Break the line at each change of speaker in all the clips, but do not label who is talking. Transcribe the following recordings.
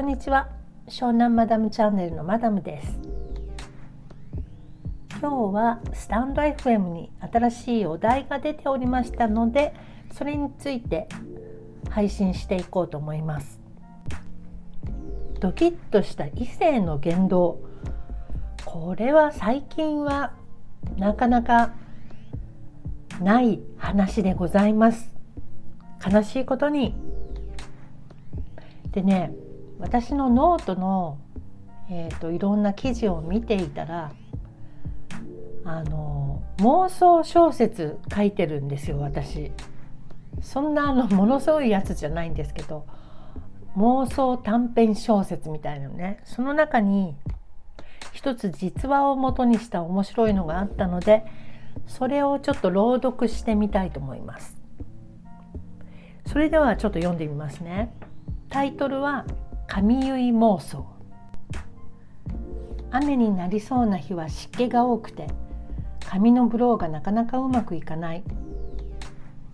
こんにちは。湘南マダムチャンネルのマダムです。今日はスタンド FM に新しいお題が出ておりましたのでそれについて配信していこうと思います。ドキッとした異性の言動。これは最近はなかなかない話でございます。悲しいことに。でね私のノートの、えーと、いろんな記事を見ていたらあの妄想小説書いてるんですよ私。そんなあのものすごいやつじゃないんですけど妄想短編小説みたいなのねその中に一つ実話をもとにした面白いのがあったのでそれをちょっと朗読してみたいと思います。それではちょっと読んでみますね。タイトルは神結妄想。雨になりそうな日は湿気が多くて髪のブローがなかなかうまくいかない。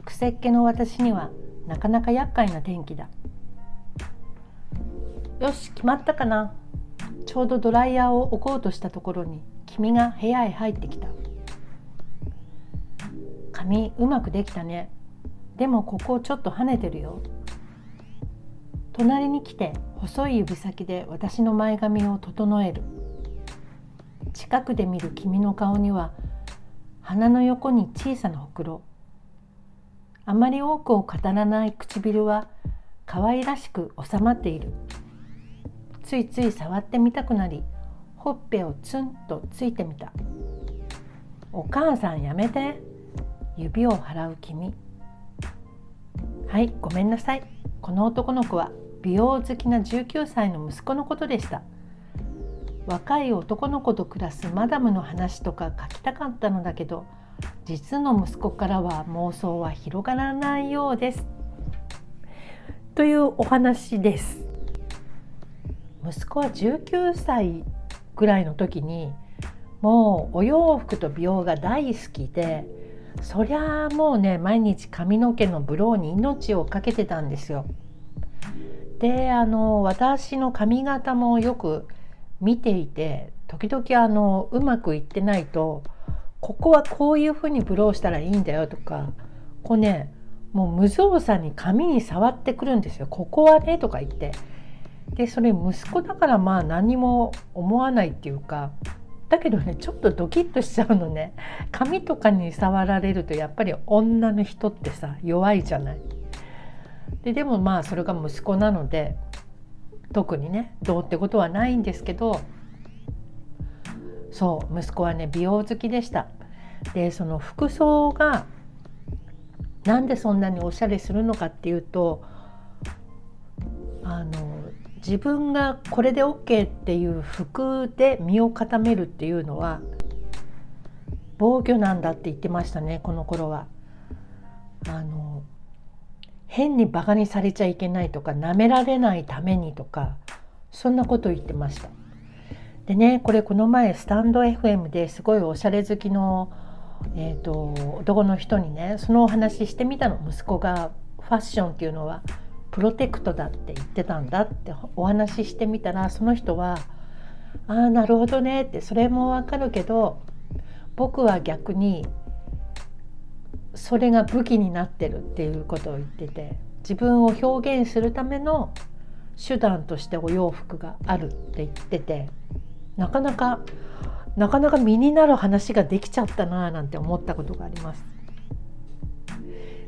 癖っ気の私にはなかなか厄介な天気だ。よし決まったかな。ちょうどドライヤーを置こうとしたところに君が部屋へ入ってきた。髪うまくできたね。でもここちょっと跳ねてるよ。隣に来て細い指先で私の前髪を整える。近くで見る君の顔には鼻の横に小さなほくろ。あまり多くを語らない唇は可愛らしく収まっている。ついつい触ってみたくなりほっぺをツンとついてみた。お母さんやめて。指を払う君。はいごめんなさい。この男の子は美容好きな19歳の息子のことでした。若い男の子と暮らすマダムの話とか書きたかったのだけど実の息子からは妄想は広がらないようです。というお話です。息子は19歳ぐらいの時にもうお洋服と美容が大好きでそりゃあもうね毎日髪の毛のブローに命を懸けてたんですよ。であの私の髪型もよく見ていて時々あのうまくいってないとここはこういうふうにブローしたらいいんだよとかこうねもう無造作に髪に触ってくるんですよ。ここはねとか言って。でそれ息子だからまあ何も思わないっていうかだけどねちょっとドキッとしちゃうのね。髪とかに触られるとやっぱり女の人ってさ弱いじゃない。ででもまあそれが息子なので特にねどうってことはないんですけどそう息子はね美容好きでしたでその服装がなんでそんなにおしゃれするのかっていうとあの自分がこれで OK っていう服で身を固めるっていうのは防御なんだって言ってましたねこの頃は。あの変にバカにされちゃいけないとか舐められないためにとかそんなこと言ってました。でねこれこの前スタンド FM ですごいおしゃれ好きの、えーと、男の人にねそのお話してみたの息子がファッションっていうのはプロテクトだって言ってたんだってお話ししてみたらその人は「ああなるほどね」ってそれもわかるけど僕は逆にそれが武器になってるっていうことを言ってて自分を表現するための手段としてお洋服があるって言っててなかなかなかなか身になる話ができちゃったななんて思ったことがあります。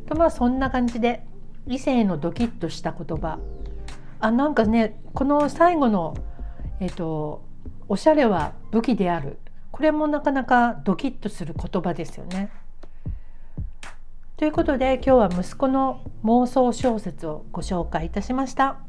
とまあそんな感じで異性のドキッとした言葉あなんかねこの最後のえっ、とおしゃれは武器であるこれもなかなかドキッとする言葉ですよね。ということで今日は息子の妄想小説をご紹介いたしました。